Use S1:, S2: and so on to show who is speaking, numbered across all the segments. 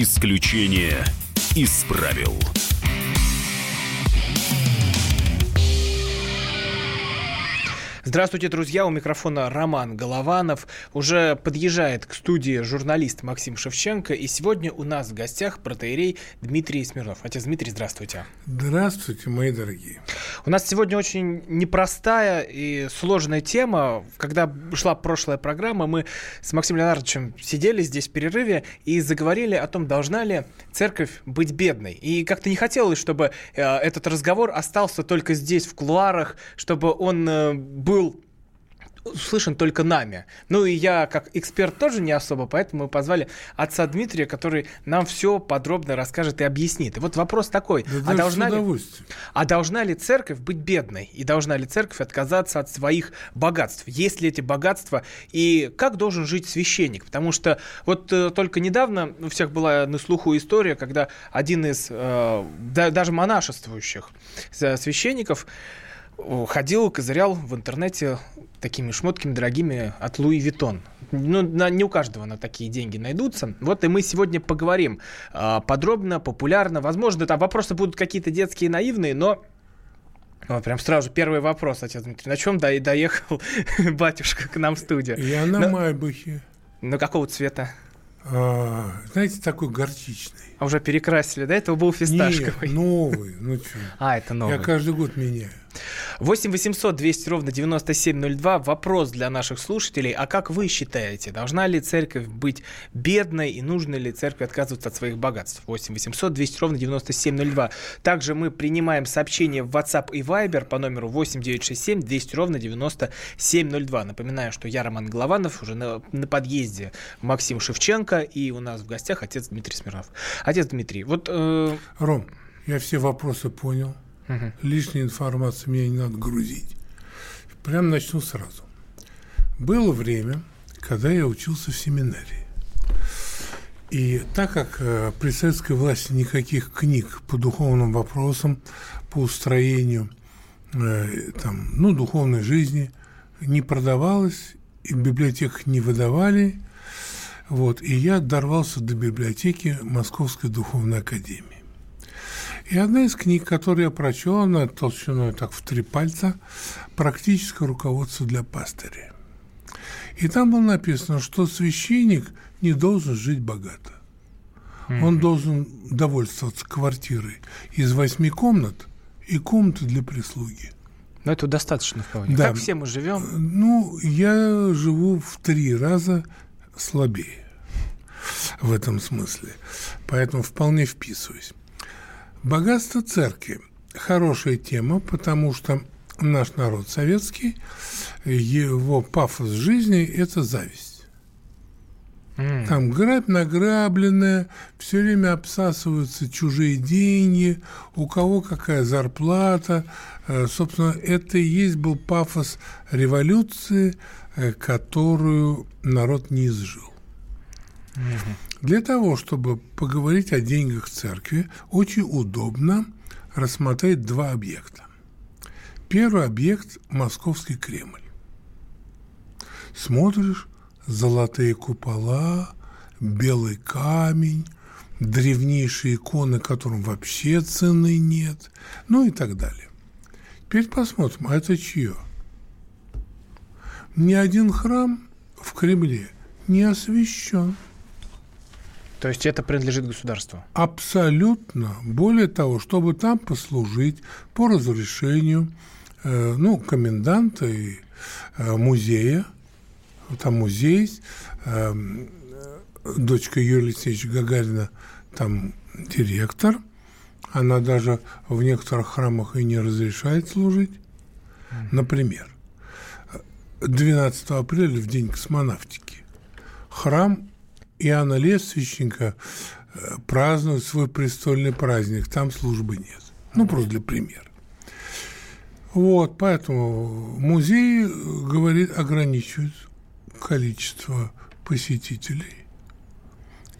S1: Исключение из правил.
S2: Здравствуйте, друзья. У микрофона Роман Голованов. Уже подъезжает к студии журналист Максим Шевченко. И сегодня у нас в гостях протеерей Дмитрий Смирнов. Отец Дмитрий, здравствуйте.
S3: Здравствуйте, мои дорогие.
S2: У нас сегодня очень непростая и сложная тема. Когда шла прошлая программа, мы с Максимом Леонардовичем сидели здесь в перерыве и заговорили о том, должна ли церковь быть бедной. И как-то не хотелось, чтобы э, этот разговор остался только здесь, в кулуарах, чтобы он э, был был услышан только нами. Ну и я, как эксперт, тоже не особо, поэтому мы позвали отца Дмитрия, который нам все подробно расскажет и объяснит. И вот вопрос такой.
S3: Да
S2: а, должна ли, а должна ли церковь быть бедной? И должна ли церковь отказаться от своих богатств? Есть ли эти богатства? И как должен жить священник? Потому что вот э, только недавно у всех была на слуху история, когда один из э, да, даже монашествующих э, священников ходил, козырял в интернете такими шмотками дорогими от Луи Виттон. Ну, на, не у каждого на такие деньги найдутся. Вот и мы сегодня поговорим э, подробно, популярно. Возможно, там вопросы будут какие-то детские, наивные, но вот прям сразу первый вопрос, отец Дмитрий. На чем до доехал батюшка к нам в студию?
S3: Я на, на Майбахе.
S2: На какого цвета?
S3: А, знаете, такой горчичный.
S2: А уже перекрасили, да? Это был фисташковый.
S3: Нет, новый. Ну что?
S2: А, это новый.
S3: Я каждый год меняю.
S2: 8 800 200 ровно 9702. Вопрос для наших слушателей. А как вы считаете, должна ли церковь быть бедной и нужно ли церкви отказываться от своих богатств? 8 800 200 ровно 9702. Также мы принимаем сообщения в WhatsApp и Viber по номеру 8 967 200 ровно 9702. Напоминаю, что я Роман Голованов, уже на, на подъезде Максим Шевченко и у нас в гостях отец Дмитрий Смирнов. Отец Дмитрий, вот... Э...
S3: Ром, я все вопросы понял. Угу. Лишней информации мне не надо грузить. Прям начну сразу. Было время, когда я учился в семинарии. И так как э, при советской власти никаких книг по духовным вопросам, по устроению э, там, ну, духовной жизни не продавалось, и в библиотеках не выдавали, вот, и я дорвался до библиотеки Московской духовной академии. И одна из книг, которую я прочел, она толщиной так в три пальца, «Практическое руководство для пастыря». И там было написано, что священник не должен жить богато. Mm-hmm. Он должен довольствоваться квартирой из восьми комнат и комнаты для прислуги.
S2: Но это достаточно вполне. Да. Как все мы живем?
S3: Ну, я живу в три раза слабее в этом смысле. Поэтому вполне вписываюсь. Богатство церкви – хорошая тема, потому что наш народ советский, его пафос жизни – это зависть. Mm. Там грабь награбленная, все время обсасываются чужие деньги, у кого какая зарплата. Э, собственно, это и есть был пафос революции, э, которую народ не изжил. Mm-hmm. Для того, чтобы поговорить о деньгах церкви, очень удобно рассмотреть два объекта. Первый объект – Московский Кремль. Смотришь, золотые купола, белый камень, древнейшие иконы, которым вообще цены нет, ну и так далее. Теперь посмотрим, а это чье? Ни один храм в Кремле не освящен –
S2: то есть это принадлежит государству?
S3: Абсолютно. Более того, чтобы там послужить по разрешению э, ну, коменданта и э, музея, там музей есть, э, дочка Юрия Алексеевича Гагарина там директор, она даже в некоторых храмах и не разрешает служить. Например, 12 апреля, в день космонавтики, храм Иоанна Лествичника э, празднует свой престольный праздник, там службы нет. Ну, просто для примера. Вот, поэтому музей, э, говорит, ограничивает количество посетителей.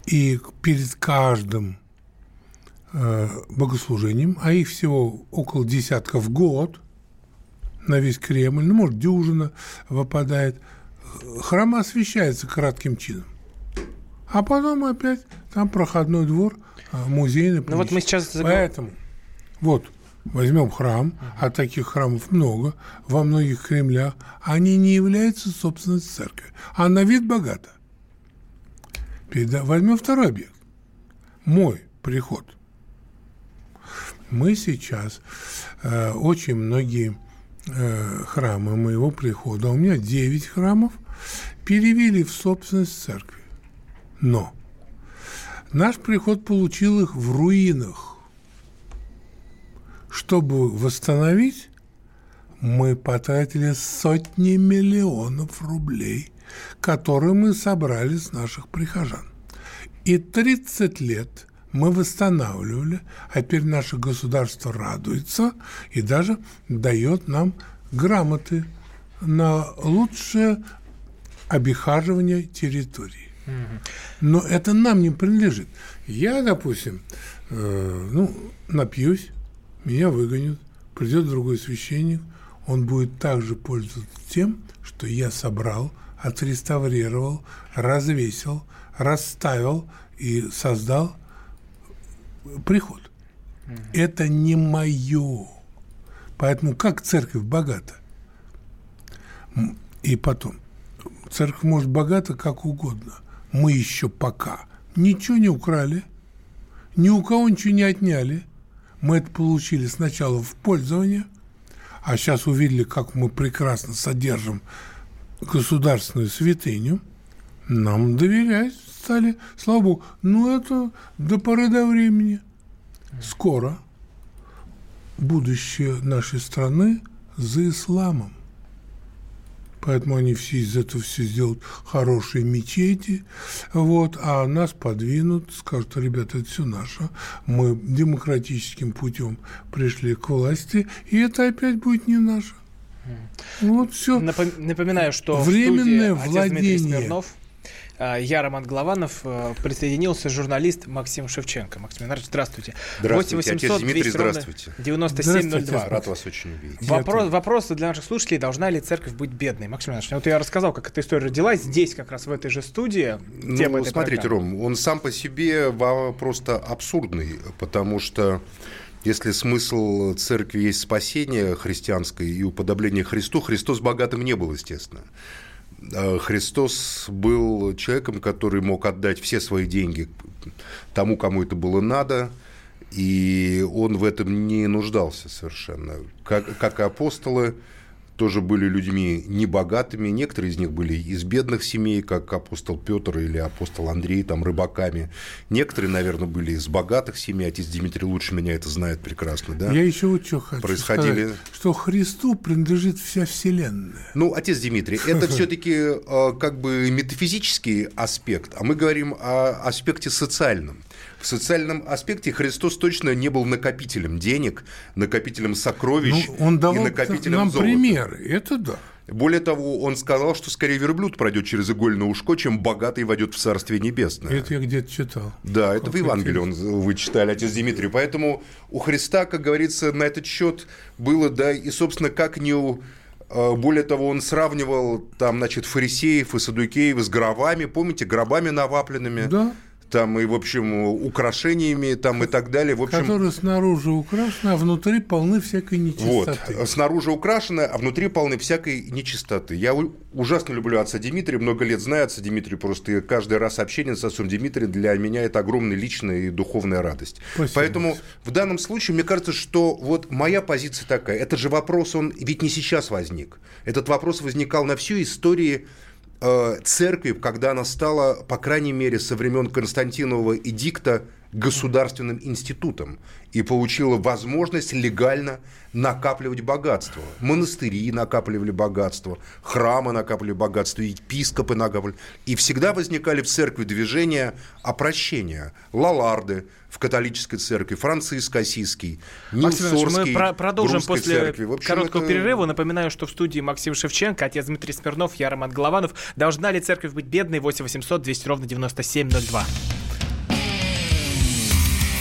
S3: И перед каждым э, богослужением, а их всего около десятка в год, на весь Кремль, ну, может, дюжина выпадает, храм освещается кратким чином А потом опять там проходной двор, а, музейный.
S2: Ну вот мы сейчас...
S3: Поэтому, вот, возьмем храм, а таких храмов много, во многих Кремлях, они не являются собственностью церкви, а на вид богато. Возьмем второй объект. Мой приход. Мы сейчас э, очень многие э, храмы моего прихода, у меня 9 храмов, перевели в собственность церкви. Но наш приход получил их в руинах. Чтобы восстановить, мы потратили сотни миллионов рублей, которые мы собрали с наших прихожан. И 30 лет мы восстанавливали, а теперь наше государство радуется и даже дает нам грамоты на лучшее обихаживание территории. Но это нам не принадлежит. Я, допустим, э, ну, напьюсь, меня выгонят, придет другой священник, он будет также пользоваться тем, что я собрал, отреставрировал, развесил, расставил и создал приход. Это не мое. Поэтому как церковь богата? И потом, церковь может богата как угодно. Мы еще пока ничего не украли, ни у кого ничего не отняли. Мы это получили сначала в пользование, а сейчас увидели, как мы прекрасно содержим государственную святыню. Нам доверять стали, слава богу. Ну, это до поры до времени. Скоро будущее нашей страны за исламом. Поэтому они все из этого все сделают хорошие мечети, вот, а нас подвинут, скажут, ребята, это все наше, мы демократическим путем пришли к власти, и это опять будет не наше.
S2: Вот все. Напоминаю, что
S3: временное в студии владение.
S2: Смирнов, а, я, Роман Голованов, э, присоединился журналист Максим Шевченко. Максим Иванович, здравствуйте.
S1: Здравствуйте, 8 800 Дмитрий, здравствуйте.
S2: 9702.
S1: Рад вас очень увидеть.
S2: Вопрос, вопрос для наших слушателей, должна ли церковь быть бедной? Максим Иванович, вот я рассказал, как эта история родилась здесь, как раз в этой же студии.
S1: Ну, смотрите, программы. Ром, он сам по себе просто абсурдный, потому что если смысл церкви есть спасение христианское и уподобление Христу, Христос богатым не был, естественно. Э, Христос был человеком, который мог отдать все свои деньги тому, кому это было надо, и он в этом не нуждался совершенно. Как, как и апостолы, тоже были людьми небогатыми, некоторые из них были из бедных семей, как апостол Петр или апостол Андрей, там рыбаками. Некоторые, наверное, были из богатых семей, отец Дмитрий лучше меня это знает прекрасно, да?
S3: Я еще вот что хочу Происходили... сказать, что Христу принадлежит вся вселенная.
S1: Ну, отец Дмитрий, это все-таки э, как бы метафизический аспект, а мы говорим о аспекте социальном. В социальном аспекте Христос точно не был накопителем денег, накопителем сокровищ
S3: ну, он давал
S1: и накопителем
S3: нам
S1: золота.
S3: примеры, это да.
S1: Более того, он сказал, что скорее верблюд пройдет через игольное ушко, чем богатый войдет в Царствие Небесное.
S3: Это я где-то читал.
S1: Да, это в Евангелии он, вы читали, отец Дмитрий. Поэтому у Христа, как говорится, на этот счет было, да, и, собственно, как не у э, более того, он сравнивал там, значит, фарисеев и садукеев с гробами, помните, гробами навапленными.
S3: Да
S1: там и, в общем, украшениями там и так далее. В общем,
S3: Которые снаружи украшены, а внутри полны всякой нечистоты.
S1: Вот, снаружи украшены, а внутри полны всякой нечистоты. Я ужасно люблю отца Дмитрия, много лет знаю отца Дмитрия, просто каждый раз общение с отцом Дмитрием для меня это огромная личная и духовная радость. Спасибо. Поэтому в данном случае мне кажется, что вот моя позиция такая. Этот же вопрос, он ведь не сейчас возник. Этот вопрос возникал на всю истории Э, церкви, когда она стала, по крайней мере, со времен Константинова эдикта государственным институтом и получила возможность легально накапливать богатство. Монастыри накапливали богатство, храмы накапливали богатство, епископы накапливали. И всегда возникали в церкви движения опрощения. Лаларды в католической церкви, Франциск Осиский, Нилсорский
S2: Мы про продолжим после церкви. общем, короткого это... перерыва. Напоминаю, что в студии Максим Шевченко, отец Дмитрий Смирнов, я Роман Голованов. Должна ли церковь быть бедной? 8 800 200 ровно 9702.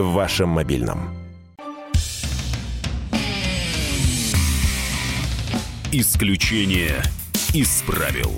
S4: В вашем мобильном.
S5: Исключение из правил.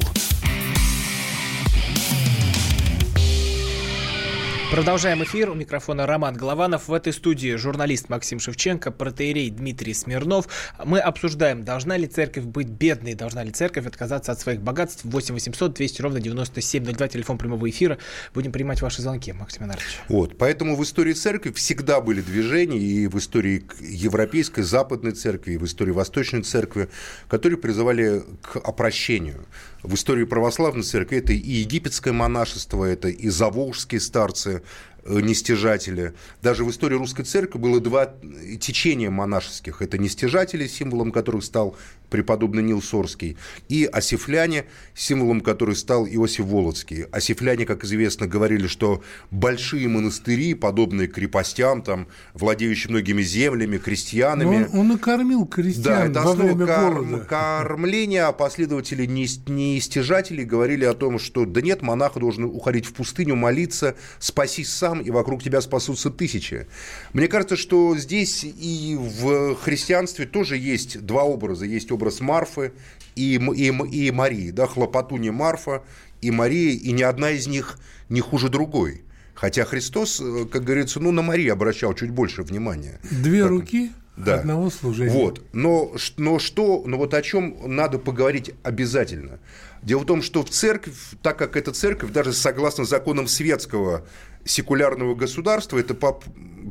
S2: Продолжаем эфир. У микрофона Роман Голованов. В этой студии журналист Максим Шевченко, протеерей Дмитрий Смирнов. Мы обсуждаем, должна ли церковь быть бедной, должна ли церковь отказаться от своих богатств. 8 800 200 ровно 9702, телефон прямого эфира. Будем принимать ваши звонки, Максим Иванович.
S1: Вот, поэтому в истории церкви всегда были движения, и в истории европейской, западной церкви, и в истории восточной церкви, которые призывали к опрощению в истории православной церкви это и египетское монашество, это и заволжские старцы, Э, нестяжатели. Даже в истории русской церкви было два течения монашеских. Это нестяжатели, символом которых стал преподобный Нил Сорский, и осифляне, символом которых стал Иосиф Володский. Осифляне, как известно, говорили, что большие монастыри, подобные крепостям, там, владеющие многими землями, крестьянами...
S3: он, он накормил крестьян да, это во время кор-
S1: кормления, а последователи нестяжателей говорили о том, что да нет, монах должен уходить в пустыню, молиться, спасись сам, сам, и вокруг тебя спасутся тысячи. Мне кажется, что здесь и в христианстве тоже есть два образа. Есть образ Марфы и, и, и Марии, да, хлопотуни Марфа и Мария, и ни одна из них не хуже другой. Хотя Христос, э, как говорится, ну, на Марии обращал чуть больше внимания.
S3: Две как... руки да. одного служения.
S1: Вот. Но, но что, но вот о чем надо поговорить обязательно. Дело в том, что в церковь, так как эта церковь, даже согласно законам светского секулярного государства, это по,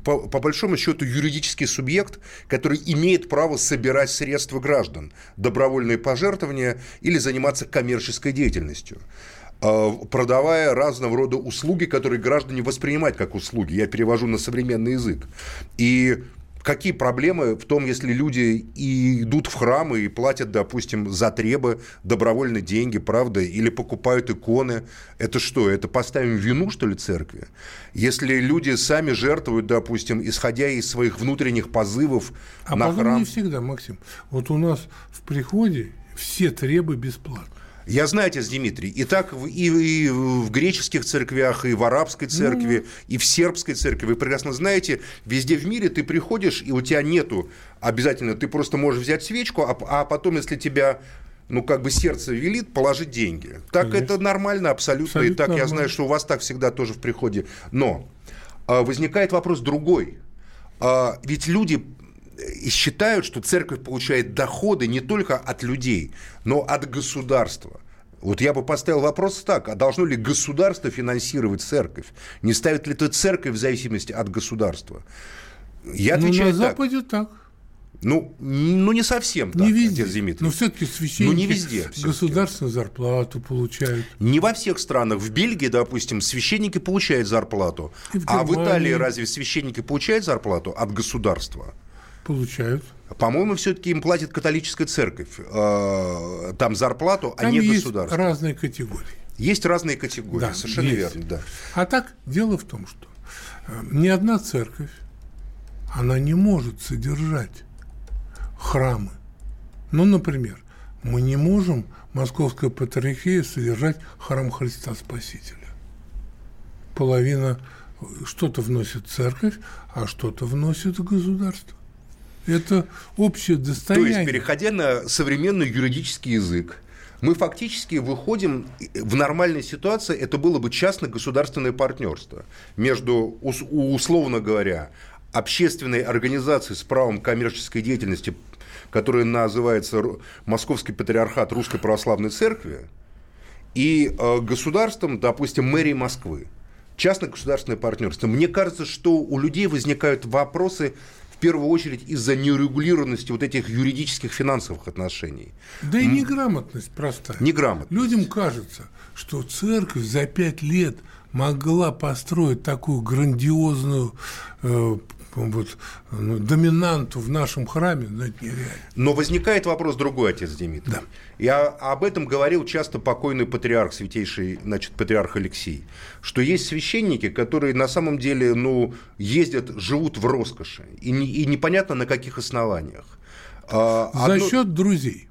S1: по, по большому счету юридический субъект, который имеет право собирать средства граждан, добровольные пожертвования или заниматься коммерческой деятельностью а, продавая разного рода услуги, которые граждане воспринимают как услуги. Я перевожу на современный язык. И Какие проблемы в том, если люди и идут в храмы и платят, допустим, за требы добровольно деньги, правда, или покупают иконы? Это что, это поставим вину, что ли, церкви? Если люди сами жертвуют, допустим, исходя из своих внутренних позывов
S3: а
S1: на храм...
S3: не всегда, Максим. Вот у нас в приходе все требы бесплатно.
S1: Я знаю отец Дмитрий. И так и, и в греческих церквях, и в арабской церкви, mm. и в сербской церкви. Вы прекрасно знаете, везде в мире ты приходишь, и у тебя нету обязательно, ты просто можешь взять свечку, а, а потом, если тебя ну, как бы сердце велит, положить деньги. Так Конечно. это нормально абсолютно. абсолютно и так нормально. я знаю, что у вас так всегда тоже в приходе. Но а, возникает вопрос другой. А, ведь люди и считают, что церковь получает доходы не только от людей, но от государства. Вот я бы поставил вопрос так, а должно ли государство финансировать церковь? Не ставит ли это церковь в зависимости от государства?
S3: Я отвечаю ну, на Западе так.
S1: Ну, ну, не совсем
S3: так, не везде. Дмитрий. Но все-таки священники
S1: ну, не везде,
S3: государственную зарплату получают.
S1: Не во всех странах. В Бельгии, допустим, священники получают зарплату. В а в Италии разве священники получают зарплату от государства?
S3: Получают.
S1: По-моему, все-таки им платит католическая церковь. Э, там зарплату,
S3: а
S1: не
S3: есть
S1: государство.
S3: разные категории.
S1: Есть разные категории, да, совершенно есть. верно. Да.
S3: А так, дело в том, что э, ни одна церковь, она не может содержать храмы. Ну, например, мы не можем Московская патриархия содержать храм Христа Спасителя. Половина э, что-то вносит церковь, а что-то вносит государство. Это общее достояние.
S1: То есть, переходя на современный юридический язык, мы фактически выходим в нормальной ситуации, это было бы частно-государственное партнерство между, условно говоря, общественной организацией с правом коммерческой деятельности, которая называется Московский патриархат Русской Православной Церкви, и э, государством, допустим, мэрии Москвы. Частно-государственное партнерство. Мне кажется, что у людей возникают вопросы первую очередь из-за неурегулированности вот этих юридических финансовых отношений.
S3: Да и неграмотность простая.
S1: Неграмотность.
S3: Людям кажется, что церковь за пять лет могла построить такую грандиозную э, вот, ну, доминанту в нашем храме, ну, это нереально.
S1: Но возникает вопрос другой, отец Дмитрий. Да. Я об этом говорил часто покойный патриарх, святейший, значит, патриарх Алексей, что есть священники, которые на самом деле, ну, ездят, живут в роскоши, и, не, и непонятно на каких основаниях.
S3: А, За одно... счет друзей.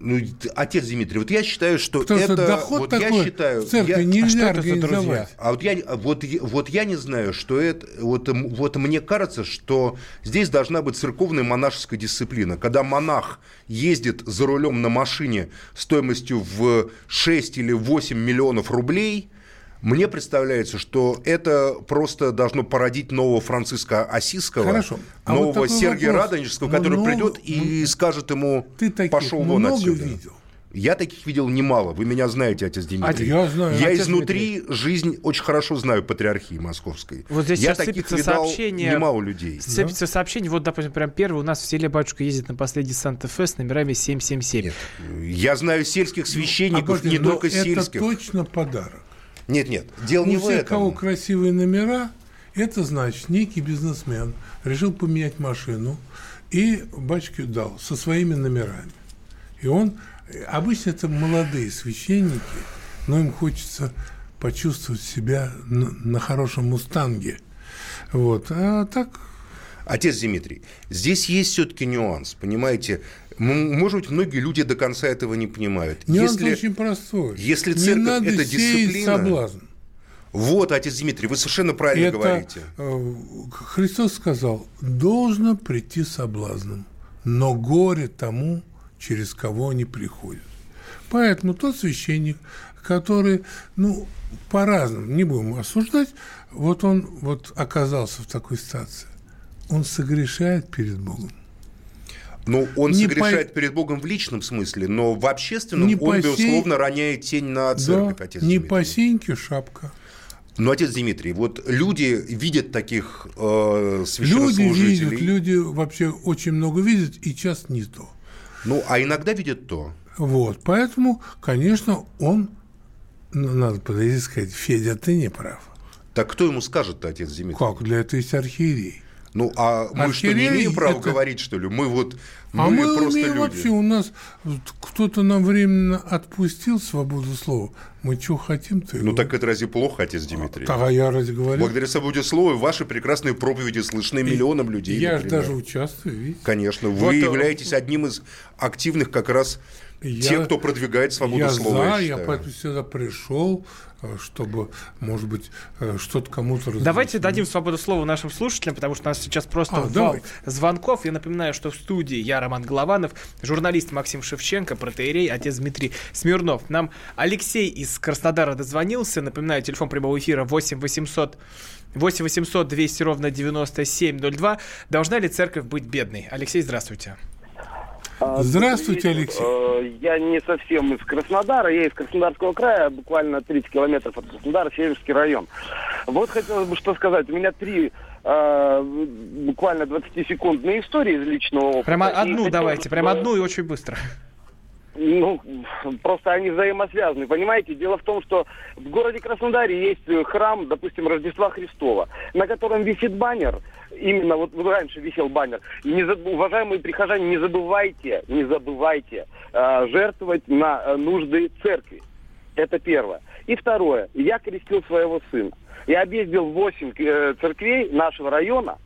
S1: Ну, отец Дмитрий, вот я считаю, что Потому это... Что
S3: доход
S1: вот
S3: такой
S1: я считаю,
S3: в церкви
S1: я,
S3: нельзя а организовать.
S1: А вот я, вот, вот я не знаю, что это... Вот, вот мне кажется, что здесь должна быть церковная монашеская дисциплина. Когда монах ездит за рулем на машине стоимостью в 6 или 8 миллионов рублей – мне представляется, что это просто должно породить нового Франциска Осиского, Хорошо. А нового вот Сергия вопрос. Радонежского, который ну, придет и ну, скажет ему, ты пошел вон отсюда. видел? Я таких видел немало. Вы меня знаете, отец Дмитрий.
S3: А, я знаю.
S1: Я отец изнутри Дмитрий. жизнь очень хорошо знаю патриархии московской.
S2: Вот здесь
S1: я
S2: таких видал сообщение,
S1: немало людей.
S2: Сыпется да? сообщение. Вот, допустим, прям первый. У нас в селе батюшка ездит на последний Санта-Фе с номерами 777. Нет.
S1: Я знаю сельских священников, а, не только это сельских.
S3: Это точно подарок.
S1: Нет, нет, дело У не в этом.
S3: У кого красивые номера, это значит, некий бизнесмен решил поменять машину и бачке дал со своими номерами. И он, обычно это молодые священники, но им хочется почувствовать себя на, на хорошем мустанге. Вот. А так
S1: Отец Дмитрий, здесь есть все-таки нюанс, понимаете? Может быть, многие люди до конца этого не понимают.
S3: Нюанс если, очень простой.
S1: Если церковь не надо это дисциплина...
S3: соблазн.
S1: Вот, отец Дмитрий, вы совершенно правильно это, говорите.
S3: Э, Христос сказал, должно прийти соблазном, но горе тому, через кого они приходят. Поэтому тот священник, который, ну, по-разному, не будем осуждать, вот он вот оказался в такой ситуации. Он согрешает перед Богом.
S1: Ну, он не согрешает по... перед Богом в личном смысле, но в общественном не он, безусловно, сень... роняет тень на церковь,
S3: да, отец Не Дмитрий. по сеньке шапка.
S1: Ну, отец Дмитрий, вот люди видят таких э, священнослужителей.
S3: Люди видят, люди вообще очень много видят, и часто не то.
S1: Ну, а иногда видят то.
S3: Вот, поэтому, конечно, он, ну, надо подойти и сказать, Федя, ты не прав.
S1: Так кто ему скажет отец Дмитрий?
S3: Как? Для этого есть архиерей.
S1: Ну, а мы что, не имеем права это... говорить, что ли? Мы вот мы
S3: а мы
S1: просто
S3: умеем
S1: люди.
S3: вообще, у нас кто-то нам временно отпустил свободу слова. Мы что хотим, то
S1: Ну, так это разве плохо, отец Дмитрий?
S3: Так, а я разве говорю?
S1: Благодаря свободе слова ваши прекрасные проповеди слышны миллионам людей,
S3: Я же даже участвую, видите?
S1: Конечно, вы вот, э, являетесь одним из активных как раз я, тех, кто продвигает свободу
S3: я
S1: слова.
S3: За, я, я поэтому сюда пришел, чтобы, может быть, э, что-то кому-то
S2: Давайте дадим свободу слова нашим слушателям, потому что у нас сейчас просто а, вал давайте. звонков. Я напоминаю, что в студии я, Роман Голованов, журналист Максим Шевченко, протеерей, отец Дмитрий Смирнов. Нам Алексей из Краснодара дозвонился. Напоминаю, телефон прямого эфира 8 800 8 800 200 ровно 9702. Должна ли церковь быть бедной? Алексей, здравствуйте.
S3: А, Здравствуйте, Алексей. Э,
S6: я не совсем из Краснодара, я из Краснодарского края, буквально 30 километров от Краснодара, Северский район. Вот хотелось бы что сказать. У меня три э, буквально 20-секундные истории из личного опыта.
S2: Прямо одну давайте, прямо одну и очень быстро.
S6: Ну, просто они взаимосвязаны. Понимаете, дело в том, что в городе Краснодаре есть храм, допустим, Рождества Христова, на котором висит баннер – именно вот раньше висел баннер. Не заб... уважаемые прихожане, не забывайте, не забывайте э, жертвовать на э, нужды церкви. Это первое. И второе. Я крестил своего сына. Я объездил 8 э, церквей нашего района,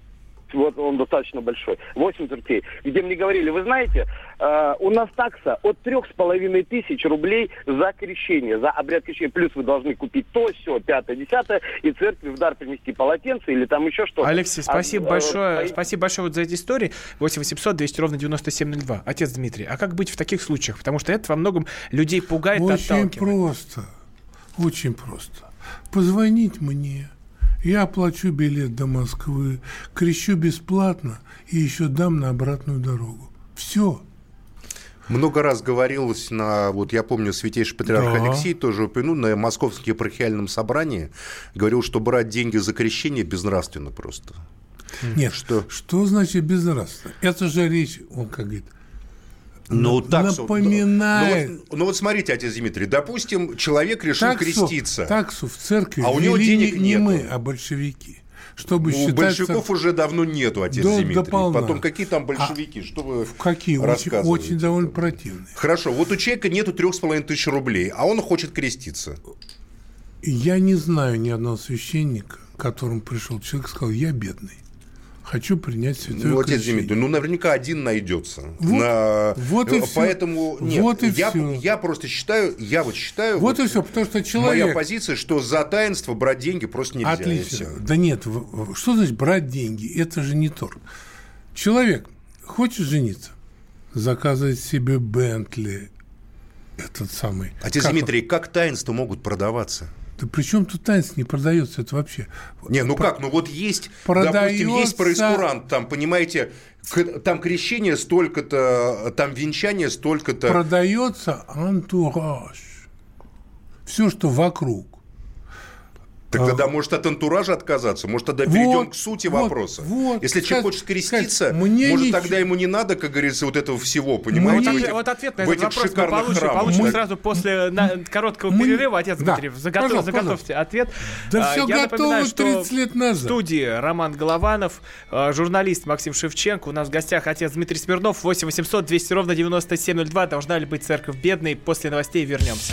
S6: вот он достаточно большой, 8 церквей, где мне говорили, вы знаете, э, у нас такса от трех с половиной тысяч рублей за крещение, за обряд крещения, плюс вы должны купить то, все, пятое, десятое, и церкви в дар принести полотенце или там еще что-то.
S2: Алексей, спасибо а, большое, а, спасибо большое вот за эти истории. 8 800 200 ровно 9702. Отец Дмитрий, а как быть в таких случаях? Потому что это во многом людей пугает,
S3: Очень просто, очень просто. Позвонить мне, я оплачу билет до Москвы, крещу бесплатно и еще дам на обратную дорогу. Все.
S1: Много раз говорилось на, вот я помню, святейший патриарх да. Алексей тоже упомянул, на московском епархиальном собрании говорил, что брать деньги за крещение безнравственно просто.
S3: Нет, что, что значит безнравственно? Это же речь, он как говорит,
S1: ну,
S3: таксу, напоминает.
S1: Ну, вот, ну вот смотрите, отец Дмитрий, допустим, человек решил таксу, креститься.
S3: Таксу в церкви а у него денег не, не мы, а большевики. чтобы
S1: У
S3: считаться...
S1: большевиков уже давно нету, отец
S3: Да,
S1: Дмитрий.
S3: дополна.
S1: Потом какие там большевики?
S3: А
S1: что вы
S3: Какие? Очень, очень довольно противные.
S1: Хорошо, вот у человека нету трех с половиной тысяч рублей, а он хочет креститься.
S3: Я не знаю ни одного священника, к которому пришел человек и сказал, я бедный. Хочу принять святое
S1: Ну, отец
S3: крещение».
S1: Дмитрий, ну наверняка один найдется.
S3: Вот-
S1: На-
S3: вот и всё.
S1: Поэтому нет,
S3: Вот и
S1: я,
S3: всё.
S1: я просто считаю, я вот считаю,
S3: Вот и все, потому что
S1: моя
S3: человек...
S1: позиция, что за таинство брать деньги просто нельзя.
S3: Отлично. Да нет, что значит брать деньги? Это же не торг. Человек хочет жениться, заказывает себе Бентли, этот самый.
S1: Отец
S3: Как он?
S1: Дмитрий, как таинства могут продаваться?
S3: Да при чем тут танец не продается? Это вообще...
S1: Не, ну как, ну вот есть,
S3: Продается-
S1: допустим, есть проискурант, там, понимаете, там крещение столько-то, там венчание столько-то.
S3: Продается антураж. Все, что вокруг.
S1: Так тогда может от антуража отказаться, может тогда перейдем
S3: Вот,
S1: к сути
S3: вот,
S1: вопроса.
S3: вот.
S1: Если человек хочет креститься,
S3: сказать, мне
S1: может
S3: ничего-
S1: тогда ему не надо, как говорится, вот этого всего,
S2: Вот,
S1: понимаете? в
S2: ответ-
S1: этих-
S2: вот ответ на
S1: в
S2: этот
S1: этих
S2: вопрос мы получим,
S1: храмах.
S2: получим
S3: Мы-
S2: сразу после на- короткого
S3: Мы-
S2: перерыва. Отец
S3: Да.
S2: Дмитриев, заготов-
S3: Пожалуйста,
S2: заготовьте ответ.
S3: Да
S2: А,
S3: всё
S2: я
S3: готово
S2: напоминаю, что
S3: 30 лет назад.
S2: В студии Роман Голованов, э, журналист Максим Шевченко. У нас в гостях отец Дмитрий Смирнов. 8 800 200 ровно 9702. Должна ли быть церковь бедной? После новостей вернемся.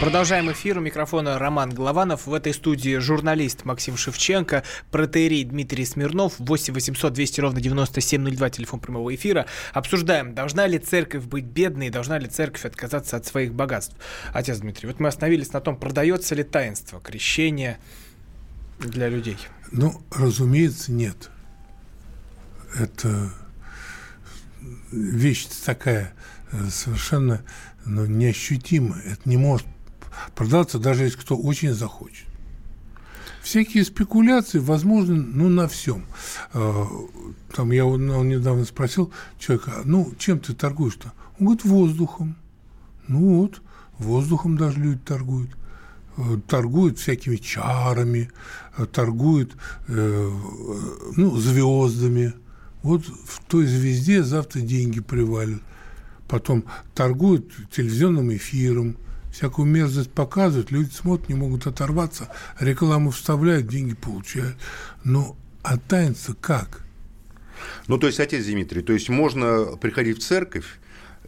S2: Продолжаем эфир. У микрофона Роман Голованов. В этой студии журналист Максим Шевченко, протеерей Дмитрий Смирнов. 8 800 200 ровно 9702, телефон прямого эфира. Обсуждаем, должна ли церковь быть бедной, должна ли церковь отказаться от своих богатств. Отец Дмитрий, вот мы остановились на том, продается ли таинство, крещение для людей.
S3: Ну, разумеется, нет. Это вещь такая э, совершенно ну, неощутимая. Это не может продаться, даже если кто очень захочет. Всякие спекуляции возможны ну, на всем. Э, Там я он, недавно спросил человека, ну, чем ты торгуешь-то? Он говорит, воздухом. Ну вот, воздухом даже люди торгуют. Э, Торгуют всякими чарами, э, торгуют э, ну, звездами. Вот в той звезде завтра деньги привалят. Потом торгуют телевизионным эфиром, всякую мерзость показывают, люди смотрят, не могут оторваться, рекламу вставляют, деньги получают. Но а таинство как?
S1: Ну, то есть, отец Дмитрий, то есть можно приходить в церковь,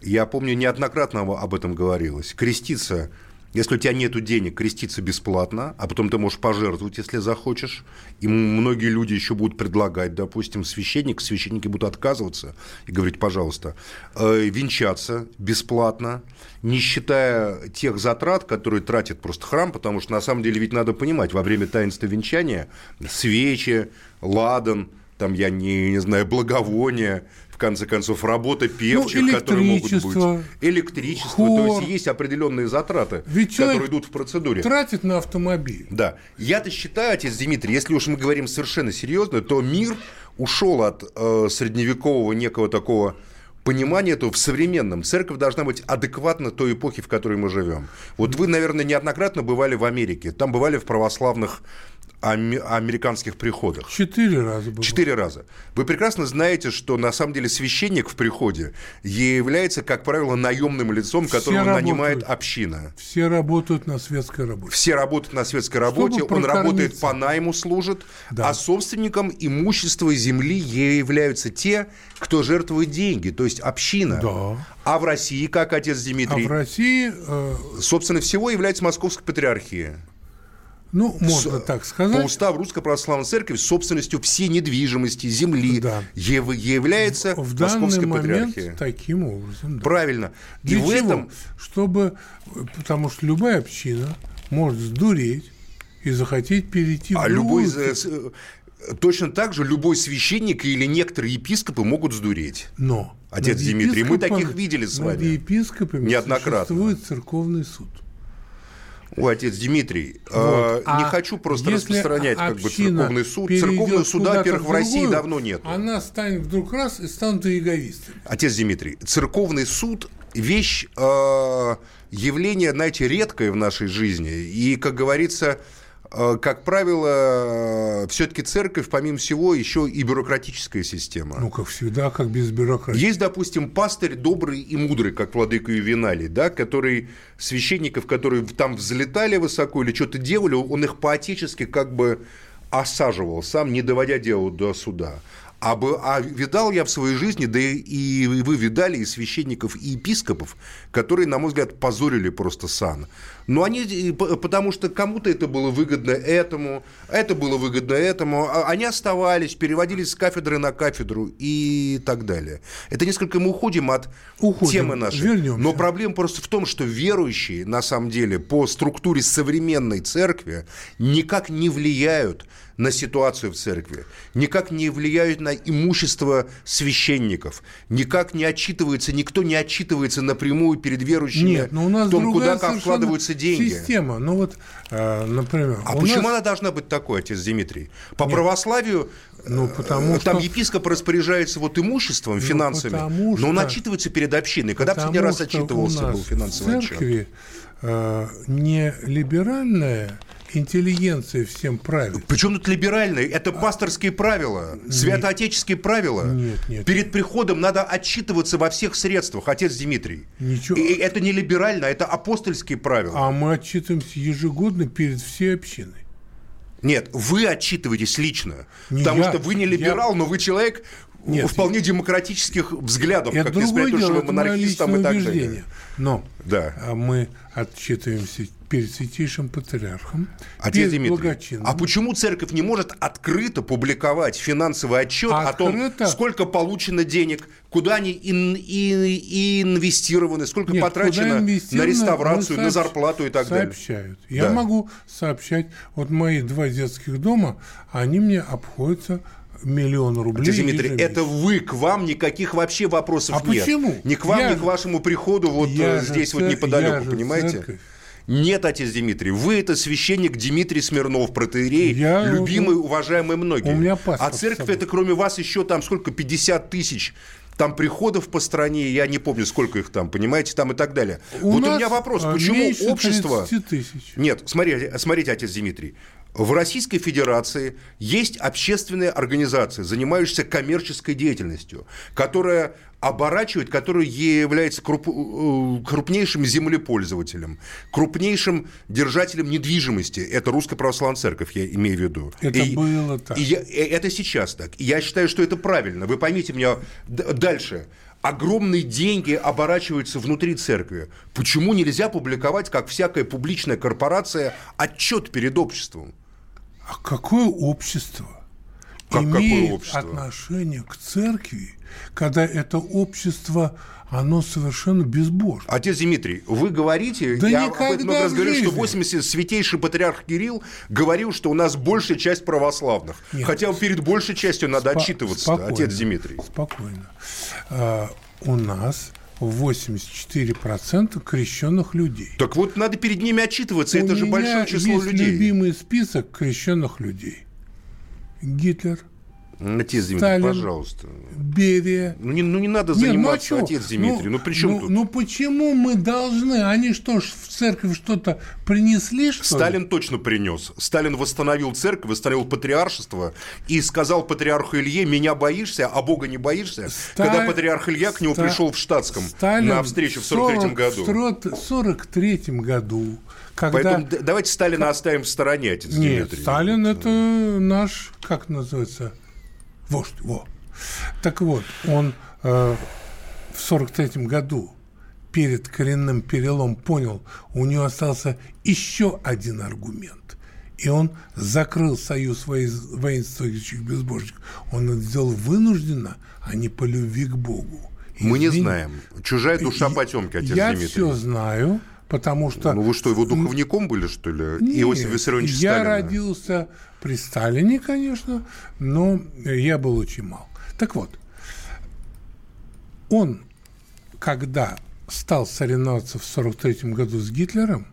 S1: я помню, неоднократно об этом говорилось, креститься если у тебя нет денег, креститься бесплатно, а потом ты можешь пожертвовать, если захочешь. И многие люди еще будут предлагать, допустим, священник, священники будут отказываться и говорить, пожалуйста, э, венчаться бесплатно, не считая тех затрат, которые тратит просто храм, потому что на самом деле ведь надо понимать, во время таинства венчания свечи, ладан, там, я не, не знаю, благовония, конце концов, работа певчих,
S3: ну,
S1: которые могут быть. Электричество.
S3: Хор.
S1: То есть, есть определенные затраты,
S3: Ведь
S1: которые идут в процедуре.
S3: Тратит на автомобиль.
S1: Да. Я-то считаю, отец Дмитрий, если уж мы говорим совершенно серьезно, то мир ушел от э, средневекового некого такого понимания этого в современном. Церковь должна быть адекватна той эпохи, в которой мы живем. Вот вы, наверное, неоднократно бывали в Америке. Там бывали в православных американских приходах.
S3: Четыре раза было.
S1: Четыре раза. Вы прекрасно знаете, что на самом деле священник в приходе является, как правило, наемным лицом, которого
S3: работают.
S1: нанимает община.
S3: Все работают на светской работе.
S1: Все работают на светской работе,
S3: Чтобы
S1: он работает по найму, служит,
S3: Да.
S1: а собственником имущества земли являются те, кто жертвует деньги, то есть община.
S3: Да.
S1: А в России, как отец
S3: А
S1: Дмитрий,
S3: в России, э,
S1: собственно, всего является Московская патриархия.
S3: Ну, можно с, так сказать.
S1: По уставу Русской Православной Церкви собственностью всей недвижимости, земли да. является в Московской
S3: данный
S1: Патриархией.
S3: Момент таким образом.
S1: Да. Правильно.
S3: Для И чего? в этом... Чтобы... Потому что любая община может сдуреть и захотеть перейти
S1: а в любой Точно так же любой священник или некоторые епископы могут сдуреть.
S3: Но
S1: Отец Дмитрий, мы таких видели с вами.
S3: Над епископами
S1: неоднократно.
S3: существует церковный суд.
S1: Ой, отец Дмитрий, вот. э, а не хочу просто распространять как бы церковный суд. Церковного суда, во-первых, в России давно нет.
S3: Она станет вдруг раз и станут иеговистами.
S1: Отец Дмитрий, церковный суд вещь, э, явление, знаете, редкое в нашей жизни. И, как говорится, как правило, все-таки церковь, помимо всего, еще и бюрократическая система.
S3: Ну, как всегда, как без бюрократии.
S1: Есть, допустим, пастырь добрый и мудрый, как владыка Ювеналий, да, который священников, которые там взлетали высоко или что-то делали, он их по-отечески как бы осаживал сам, не доводя дело до суда. А, бы, а видал я в своей жизни, да и вы видали и священников, и епископов, которые, на мой взгляд, позорили просто сан. Но они, потому что кому-то это было выгодно этому, это было выгодно этому, а они оставались, переводились с кафедры на кафедру и так далее. Это несколько мы уходим от уходим, темы нашей. Вернемся. Но проблема просто в том, что верующие, на самом деле, по структуре современной церкви никак не влияют на ситуацию в церкви, никак не влияют на имущество священников, никак не отчитывается, никто не отчитывается напрямую перед верующими
S3: Нет, но у нас
S1: в том, куда как вкладываются деньги.
S3: Система, ну вот, э, например.
S1: А почему нас... она должна быть такой, отец Дмитрий? По Нет. православию ну, потому там что... епископ распоряжается вот имуществом, ну, финансами, ну, но он отчитывается перед общиной. Когда последний раз отчитывался был финансовый
S3: церкви, Э, не либеральная интеллигенция всем правит.
S1: Причем тут либеральные? Это пасторские правила, святоотеческие правила.
S3: Нет, нет.
S1: Перед приходом надо отчитываться во всех средствах, отец Дмитрий.
S3: Ничего.
S1: И это не либерально, это апостольские правила.
S3: А мы отчитываемся ежегодно перед всей общиной.
S1: Нет, вы отчитываетесь лично, не потому я, что вы не либерал, я... но вы человек нет, вполне демократических взглядов,
S3: это как несмотря на то, что вы монархист и так
S1: далее.
S3: Но да. А мы отчитываемся перед святейшим патриархом,
S1: Отец Дмитрий, а почему церковь не может открыто публиковать финансовый отчет открыто? о том, сколько получено денег, куда они ин, ин, инвестированы, сколько Нет, потрачено на реставрацию, сообщ... на зарплату и так
S3: сообщают.
S1: далее?
S3: Сообщают. Я да. могу сообщать, вот мои два детских дома, они мне обходятся миллион рублей.
S1: Дмитрий, это вы, к вам никаких вообще вопросов
S3: а
S1: нет.
S3: почему?
S1: Ни к вам,
S3: я
S1: ни к вашему приходу вот
S3: я
S1: э, здесь вот неподалеку, понимаете? Церковь. Нет, отец Дмитрий, вы это священник Дмитрий Смирнов, протеерей, я, любимый, уважаемый многие.
S3: У меня
S1: а церковь это кроме вас еще там сколько, 50 тысяч там приходов по стране, я не помню, сколько их там, понимаете, там и так далее. У вот у меня вопрос, почему общество... Нет, смотрите, смотрите, отец Дмитрий, в Российской Федерации есть общественные организации, занимающиеся коммерческой деятельностью, которая оборачивает, которая является круп, э, крупнейшим землепользователем, крупнейшим держателем недвижимости. Это Русская Православная Церковь, я имею в виду.
S3: Это и, было так.
S1: И я, это сейчас так. И я считаю, что это правильно. Вы поймите меня дальше огромные деньги оборачиваются внутри церкви. Почему нельзя публиковать, как всякая публичная корпорация, отчет перед обществом?
S3: А какое общество как имеет какое общество? отношение к церкви, когда это общество оно совершенно безбожно.
S1: Отец Дмитрий, вы говорите,
S3: да я об этом раз говорил,
S1: что 80 святейший патриарх Кирилл говорил, что у нас большая часть православных. Нет, Хотя перед большей частью надо спо- отчитываться, спокойно, отец Дмитрий.
S3: Спокойно. А, у нас 84% крещенных людей.
S1: Так вот, надо перед ними отчитываться, у это же большое число
S3: есть
S1: людей.
S3: любимый список крещенных людей. Гитлер,
S1: Отец Дмитрий, Сталин, пожалуйста.
S3: Берия.
S1: Ну не, ну не надо Нет, заниматься, ну, а отец Дмитрий. Ну, ну при чем
S3: ну,
S1: тут?
S3: Ну почему мы должны? Они что ж в церковь что-то принесли, что
S1: Сталин
S3: ли?
S1: точно принес. Сталин восстановил церковь, восстановил патриаршество и сказал патриарху Илье, меня боишься, а Бога не боишься? Сталь... Когда патриарх Илья к нему Ста... пришел в штатском
S3: Сталин
S1: на встречу в 43 году.
S3: В 43 году когда...
S1: Поэтому давайте Сталина как... оставим в стороне, отец
S3: Нет,
S1: Дмитрий.
S3: Сталин это наш, как называется, Вождь, во. Так вот, он э, в сорок третьем году перед коренным перелом понял, у него остался еще один аргумент. и он закрыл союз воинствующих безбожников. Он это сделал вынужденно, а не по любви к Богу.
S1: Мы не знаем. Чужая душа потемки, отец
S3: Я
S1: Дмитрий.
S3: все знаю, потому что...
S1: Ну вы что, его духовником были, что ли?
S3: Нет,
S1: Иосиф Виссарионович
S3: я
S1: Сталина?
S3: родился при Сталине, конечно, но я был очень мал. Так вот, он, когда стал соревноваться в 1943 году с Гитлером,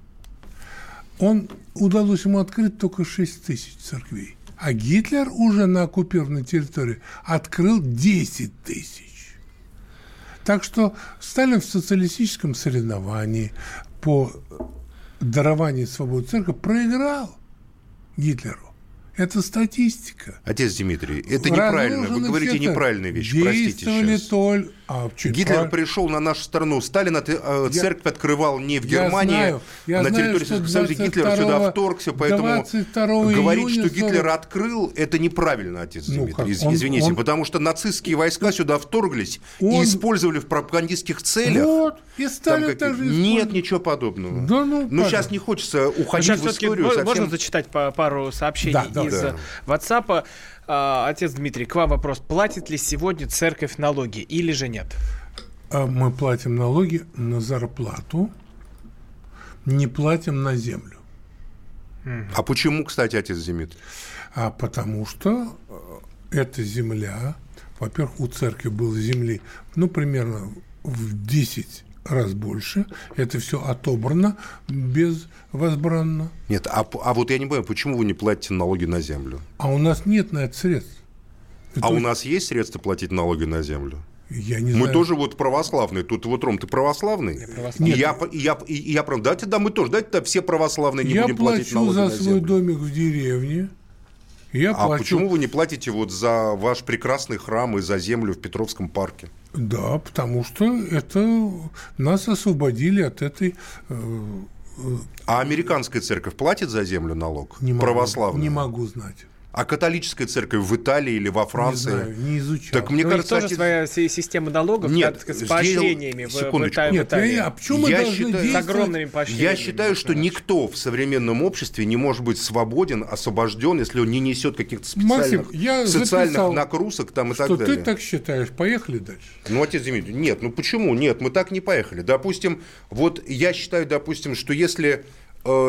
S3: он удалось ему открыть только 6 тысяч церквей. А Гитлер уже на оккупированной территории открыл 10 тысяч. Так что Сталин в социалистическом соревновании по дарованию свободы церкви проиграл Гитлеру. Это статистика.
S1: Отец Дмитрий, это неправильно. Вы говорите неправильные вещи. Простите сейчас.
S3: Толь... А,
S1: Гитлер прав... пришел на нашу страну. Сталин э, церковь я... открывал не в Германии,
S3: я знаю, я
S1: а на территории
S3: знаю,
S1: Союза. Гитлер сюда вторгся, поэтому говорить, что
S3: 40...
S1: Гитлер открыл, это неправильно, отец ну, Дмитрий. Из, он, извините, он... потому что нацистские войска сюда вторглись он... и использовали в пропагандистских целях.
S3: Вот, и Сталин
S1: как...
S3: также
S1: Нет ничего подобного.
S3: Да, ну,
S1: Но сейчас не хочется уходить в историю.
S2: Можно совсем... зачитать пару сообщений
S3: да, да,
S2: из
S3: да.
S2: WhatsApp? А, отец Дмитрий, к вам вопрос. Платит ли сегодня церковь налоги или же нет?
S3: А мы платим налоги на зарплату, не платим на землю.
S1: А почему, кстати, отец Дмитрий?
S3: А потому что э, эта земля, во-первых, у церкви было земли, ну, примерно в 10 раз больше. Это все отобрано безвозбранно.
S1: Нет, а, а вот я не понимаю, почему вы не платите налоги на землю?
S3: А у нас нет на это средств.
S1: Это а у нас есть средства платить налоги на землю?
S3: Я не
S1: мы
S3: знаю.
S1: тоже вот православные. Тут вот, Ром, ты православный? Я православный. И я, и я, и я, прав... Давайте, да, мы тоже. Давайте да, все православные не
S3: я
S1: будем платить налоги
S3: за
S1: на
S3: свой
S1: землю.
S3: домик в деревне. Я
S1: а
S3: плачу...
S1: почему вы не платите вот за ваш прекрасный храм и за землю в Петровском парке?
S3: Да, потому что это нас освободили от этой... Э,
S1: а американская церковь платит за землю налог?
S3: Не могу,
S1: Православная?
S3: Не могу знать.
S1: А католическая церковь в Италии или во Франции?
S3: Не знаю, не изучал.
S1: Так мне
S2: Но
S1: кажется,
S2: тоже отец... своя система налогов
S1: Нет,
S2: с поощрениями в,
S1: секундочку.
S2: в, в
S3: Нет,
S2: Италии.
S3: Я, а почему
S1: я
S3: мы
S1: считаю,
S2: с огромными поощрениями?
S1: Я считаю, что никто в современном обществе не может быть свободен, освобожден, если он не несет каких-то специальных
S3: Максим, я
S1: социальных нагрузок там и
S3: что
S1: так далее.
S3: ты так считаешь. Поехали дальше.
S1: Ну, отец Дмитрий, нет, ну почему? Нет, мы так не поехали. Допустим, вот я считаю, допустим, что если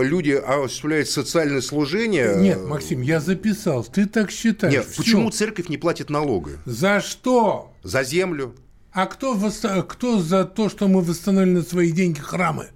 S1: люди осуществляют социальное служение...
S3: Нет, Максим, я записал. Ты так считаешь.
S1: Нет,
S3: Всё.
S1: почему церковь не платит налоги?
S3: За что?
S1: За землю.
S3: А кто, восста- кто за то, что мы восстановили на свои деньги храмы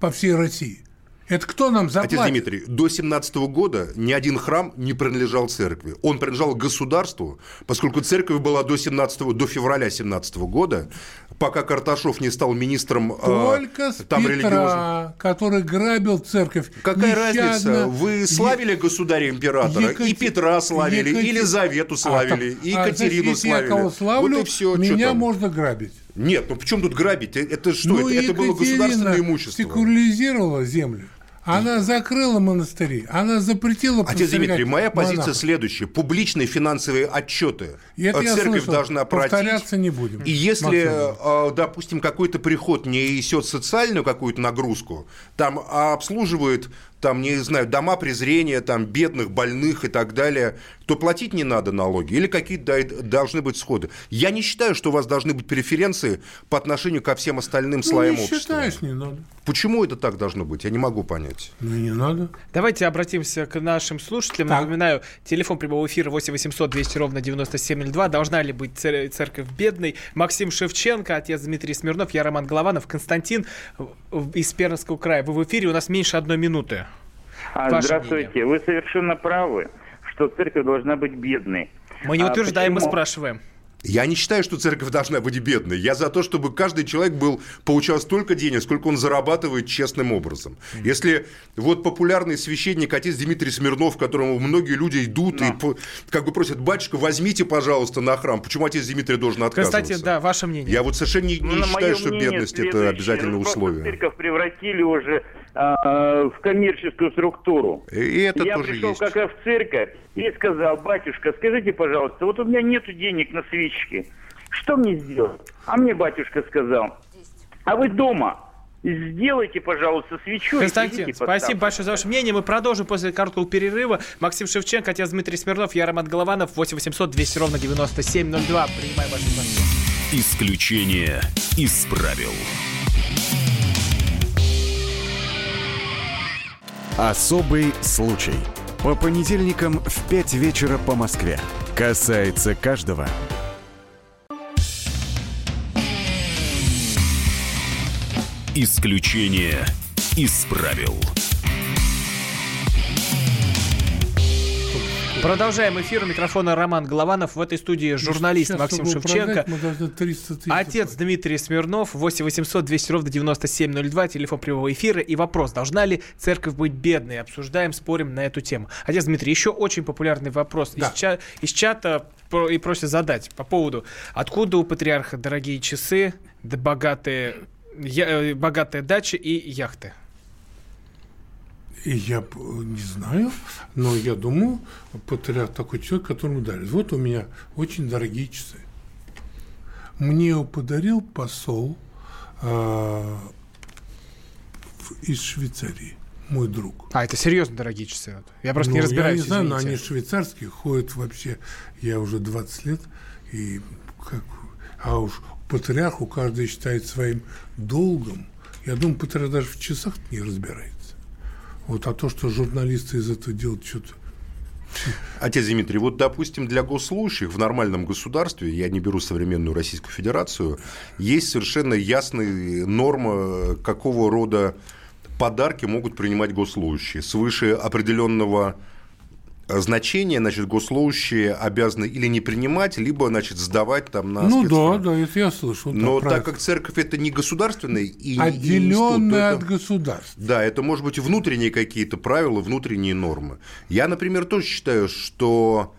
S3: по всей России? Это кто нам заплатит?
S1: Отец Дмитрий, до 17 года ни один храм не принадлежал церкви. Он принадлежал государству, поскольку церковь была до, 17, до февраля 17 года, пока Карташов не стал министром э,
S3: Только с
S1: там
S3: Петра,
S1: религиозным.
S3: который грабил церковь.
S1: Какая
S3: нещадно.
S1: разница? Вы славили государя-императора,
S3: Екати-
S1: и Петра славили,
S3: Екати-
S1: и Елизавету славили,
S3: А,
S1: и
S3: а,
S1: Екатерину
S3: значит, если я
S1: славили.
S3: кого славлю,
S1: вот и все.
S3: меня можно грабить.
S1: Нет, ну почему тут грабить? Э, Это что?
S3: Ну,
S1: это, это было государственное имущество.
S3: секуляризировала землю. Она закрыла монастыри, она запретила
S1: Отец Дмитрий, моя позиция
S3: монахов.
S1: следующая. Публичные финансовые отчеты
S3: И это я
S1: церковь
S3: слышал.
S1: должна платить.
S3: Повторяться не будем.
S1: И если,
S3: Максим.
S1: э, допустим, какой-то приход не несет социальную какую-то нагрузку, там обслуживает, там, не знаю, дома презрения, там, бедных, больных и так далее, то платить не надо налоги или какие-то должны быть сходы. Я не считаю, что у вас должны быть преференции по отношению ко всем остальным
S3: Ну,
S1: слоям
S3: не
S1: общества.
S3: считаешь, не надо.
S1: Почему это так должно быть? Я не могу понять.
S3: Ну, не надо.
S2: Давайте обратимся к нашим слушателям.
S3: Так.
S2: Напоминаю, телефон прямого эфира 8 800 200 ровно 9702. Должна ли быть цер- церковь бедной? Максим Шевченко, отец Дмитрий Смирнов, я Роман Голованов, Константин из Пермского края. Вы в эфире, у нас меньше одной минуты.
S7: А,
S2: Ваше
S7: здравствуйте. Вы совершенно правы, что церковь должна быть бедной.
S2: Мы не
S7: А
S2: утверждаем, мы
S7: почему?
S2: спрашиваем.
S1: Я не считаю, что церковь должна быть бедной. Я за то, чтобы каждый человек был, получал столько денег, сколько он зарабатывает честным образом. Если вот популярный священник, отец Дмитрий Смирнов, к которому многие люди идут и по- как бы просят, батюшка, возьмите, пожалуйста, на храм. Почему отец Дмитрий должен отказываться?
S2: Кстати, да, ваше мнение.
S1: Я вот совершенно не, не
S7: Ну,
S1: считаю, что
S7: мнение,
S1: бедность – это обязательное условие.
S7: Церковь превратили уже в коммерческую структуру.
S1: И это
S7: Я
S1: тоже
S7: пришел
S1: есть.
S7: как в церковь и сказал, батюшка, скажите, пожалуйста, вот у меня нету денег на свечки. Что мне сделать? А мне батюшка сказал, а вы дома Сделайте, пожалуйста, свечу.
S2: Константин, спасибо большое за ваше мнение. Мы продолжим после короткого перерыва. Максим Шевченко, отец Дмитрий Смирнов, я Роман Голованов, 8 800 200 ровно 9702. Принимаем ваши звонки.
S5: Исключение из правил.
S8: Особый случай. По понедельникам в 5 вечера по Москве. Касается каждого.
S5: Исключение из правил.
S2: Продолжаем эфир. У микрофона Роман Голованов. В этой студии журналист Сейчас, Максим Шевченко. Отец Дмитрий Смирнов. 8 800 200 ровно 9702. Телефон прямого эфира. И вопрос. Должна ли церковь быть бедной? Обсуждаем, спорим на эту тему. Отец Дмитрий, еще очень популярный вопрос. Да. Из, ча- из чата и просят задать по поводу, откуда у патриарха дорогие часы, да богатые, я, э, богатая дача и яхты.
S3: Я не знаю, но я думаю, патриарх такой человек, которому дали. Вот у меня очень дорогие часы. Мне его подарил посол э, из Швейцарии, мой друг.
S2: А, это серьезно дорогие часы? Я просто ну, не разбираюсь,
S3: Я не знаю, извините. но они швейцарские, ходят вообще, я уже 20 лет, и как, а уж патриарх у каждого считает своим долгом. Я думаю, патриарх даже в часах не разбирается. Вот, а то, что журналисты из этого делают что-то
S1: Отец Дмитрий, вот, допустим, для госслужащих в нормальном государстве, я не беру современную Российскую Федерацию, есть совершенно ясная норма, какого рода подарки могут принимать госслужащие. Свыше определенного значение, значит, госслужащие обязаны или не принимать, либо, значит, сдавать там на
S3: Ну да, да, это я слышал.
S1: Но так как церковь это не государственный и
S3: отделенная от государства.
S1: Да, это может быть внутренние какие-то правила, внутренние нормы. Я, например, тоже считаю, что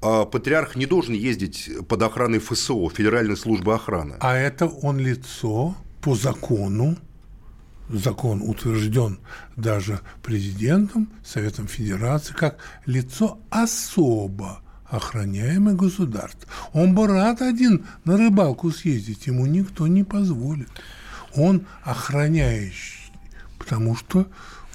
S1: а, патриарх не должен ездить под охраной ФСО, Федеральной службы охраны.
S3: А это он лицо по закону закон утвержден даже президентом, Советом Федерации, как лицо особо охраняемое государство. Он бы рад один на рыбалку съездить, ему никто не позволит. Он охраняющий, потому что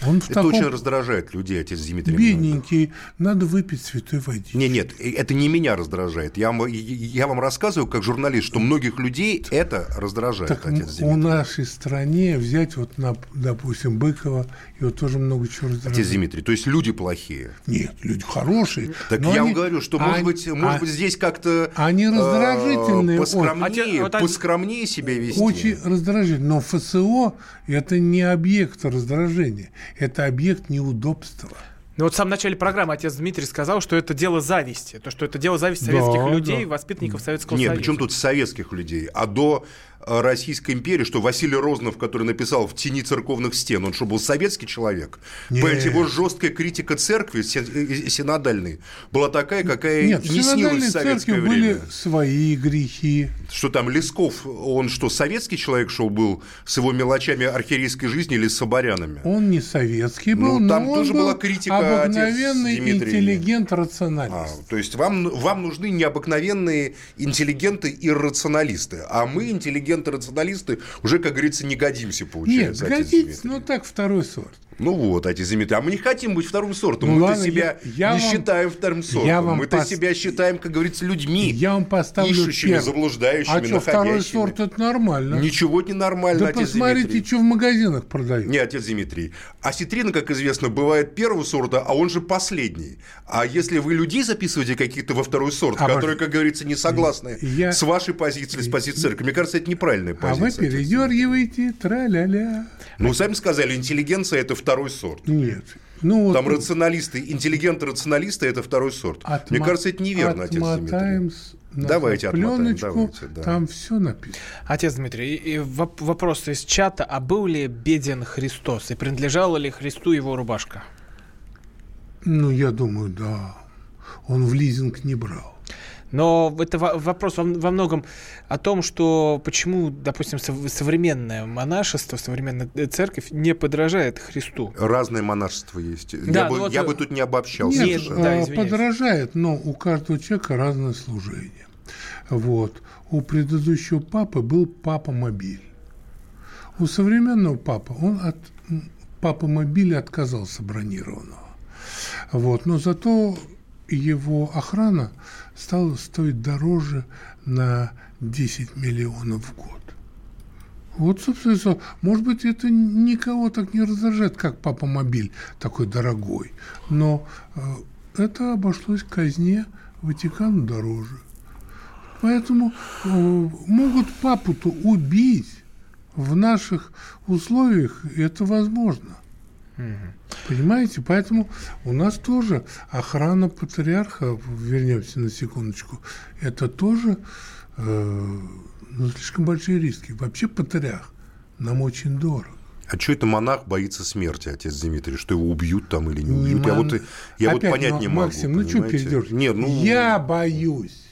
S3: он
S1: в это таком... очень раздражает людей, отец Дмитрий.
S3: Бедненький, надо выпить святой водички.
S1: Нет, нет, это не меня раздражает. Я вам, я вам рассказываю, как журналист, что многих людей это раздражает,
S3: так отец Дмитрий. У нашей стране взять вот, на, допустим, Быкова, его тоже много чего раздражает.
S1: Отец Дмитрий, то есть люди плохие?
S3: Нет, люди хорошие.
S1: Так я они... вам говорю, что, может они... быть, может а... быть, здесь как-то...
S3: Они раздражительные. Э,
S1: поскромнее, вот, поскромнее себя вести.
S3: Очень раздражительные. Но ФСО – это не объект раздражения это объект неудобства.
S2: Ну вот в самом начале программы отец Дмитрий сказал, что это дело зависти. То, что это дело зависти советских да, людей, да. воспитанников Советского
S1: Нет,
S2: Союза.
S1: Нет, причем тут советских людей? А до Э, Российской империи, что Василий Рознов, который написал «В тени церковных стен», он что, был советский человек? Понимаете, его жесткая критика церкви, э, синодальной, была такая, какая Нет, не снилась в советское время. были
S3: свои грехи.
S1: Что там, Лесков, он что, советский человек, что был с его мелочами архиерейской жизни или с соборянами?
S3: Он не советский был, ну,
S1: там
S3: но
S1: тоже
S3: он
S1: была критика
S3: обыкновенный интеллигент, рационалист.
S1: А, то есть вам, вам нужны необыкновенные интеллигенты и рационалисты, а мы интеллигенты интеллигенты-рационалисты уже, как говорится, не годимся, получается.
S3: Нет, годится, но так второй сорт.
S1: Ну вот, антисемиты. А мы не хотим быть вторым сортом. Ну, Мы-то себя я, я не вам, считаем вторым сортом. Мы-то пос... себя считаем, как говорится, людьми.
S3: Я вам поставлю
S1: ищущими, первый. заблуждающими,
S3: А что, второй сорт – это нормально?
S1: Ничего не нормально,
S3: да отец посмотрите, Дмитрий. что в магазинах продают.
S1: Не, отец Дмитрий. Осетрина, как известно, бывает первого сорта, а он же последний. А если вы людей записываете каких-то во второй сорт, а которые, как говорится, не согласны я... с вашей позицией, с позицией церкви, мне кажется, это неправильная позиция.
S3: А вы передергиваете, тра-ля-ля.
S1: Ну, сами сказали, интеллигенция – это второй сорт.
S3: Нет.
S1: Ну, Там вот, рационалисты, интеллигенты-рационалисты – это второй сорт.
S3: Отмо...
S1: Мне кажется, это неверно, отец Дмитрий.
S3: Давайте отмотаем, давайте. Да. Там все написано.
S2: Отец Дмитрий, и вопрос из чата. А был ли беден Христос? И принадлежала ли Христу его рубашка?
S3: Ну, я думаю, да. Он в лизинг не брал.
S2: Но это вопрос во, многом о том, что почему, допустим, современное монашество, современная церковь не подражает Христу.
S1: Разные монашества есть. Да, я, бы, вот... я бы тут не обобщал.
S3: Нет, да, подражает, но у каждого человека разное служение. Вот. У предыдущего папы был папа-мобиль. У современного папы он от папы мобиля отказался бронированного. Вот. Но зато его охрана стала стоить дороже на 10 миллионов в год. Вот, собственно, может быть, это никого так не раздражает, как папа мобиль такой дорогой. Но э, это обошлось казне Ватикану дороже. Поэтому э, могут папу-то убить в наших условиях, это возможно. Понимаете? Поэтому у нас тоже охрана патриарха, вернемся на секундочку, это тоже э, ну, слишком большие риски. Вообще патриарх нам очень дорог.
S1: А что это монах боится смерти, отец Дмитрий? Что его убьют там или не убьют? Не я мон... вот, я Опять, вот понять ну, не могу.
S3: Максим, ну что перейдешь? Нет, ну... Я боюсь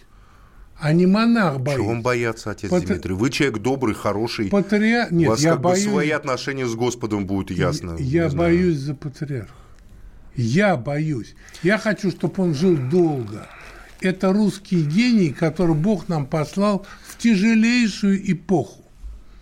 S3: а не монах боится.
S1: Чего вам бояться, отец Патри... Дмитрий? Вы человек добрый, хороший.
S3: Патриар... Нет,
S1: У вас
S3: я
S1: как
S3: боюсь...
S1: бы свои отношения с Господом будут ясно.
S3: Я боюсь за патриарха. Я боюсь. Я хочу, чтобы он жил долго. Это русский гений, который Бог нам послал в тяжелейшую эпоху.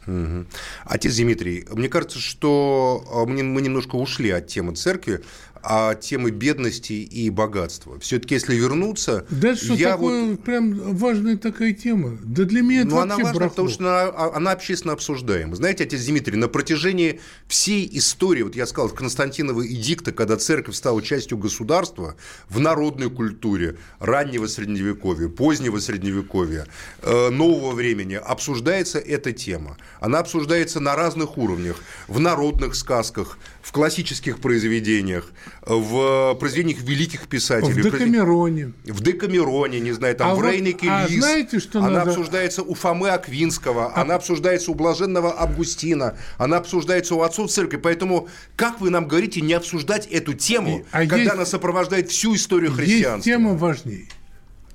S1: Угу. Отец Дмитрий, мне кажется, что а, мы немножко ушли от темы церкви а темы бедности и богатства. Все-таки, если вернуться...
S3: Да что я такое вот... прям важная такая тема? Да для меня это
S1: Ну, она важна,
S3: брахло.
S1: потому что она, а, она общественно обсуждаема. Знаете, отец Дмитрий, на протяжении всей истории, вот я сказал, Константинова эдикта, когда церковь стала частью государства в народной культуре раннего Средневековья, позднего Средневековья, э, нового времени, обсуждается эта тема. Она обсуждается на разных уровнях. В народных сказках, в классических произведениях, в произведениях великих писателей.
S3: В Декамероне.
S1: В Декамероне, не знаю, там а в вот, Рейнике а Лис.
S3: знаете, что
S1: Она
S3: надо...
S1: обсуждается у Фомы Аквинского, а... она обсуждается у Блаженного Августина, она обсуждается у отцов церкви. Поэтому как вы нам говорите не обсуждать эту тему, а когда есть... она сопровождает всю историю христианства?
S3: Есть тема важнее.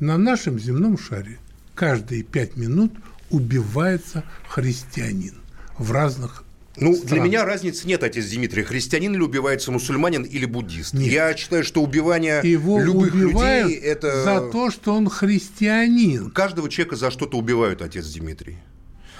S3: На нашем земном шаре каждые пять минут убивается христианин в разных
S1: ну, Странно. для меня разницы нет, отец Дмитрий. Христианин или убивается мусульманин или буддист? Нет. Я считаю, что убивание
S3: Его
S1: любых людей это...
S3: за то, что он христианин.
S1: Каждого человека за что-то убивают, отец Дмитрий.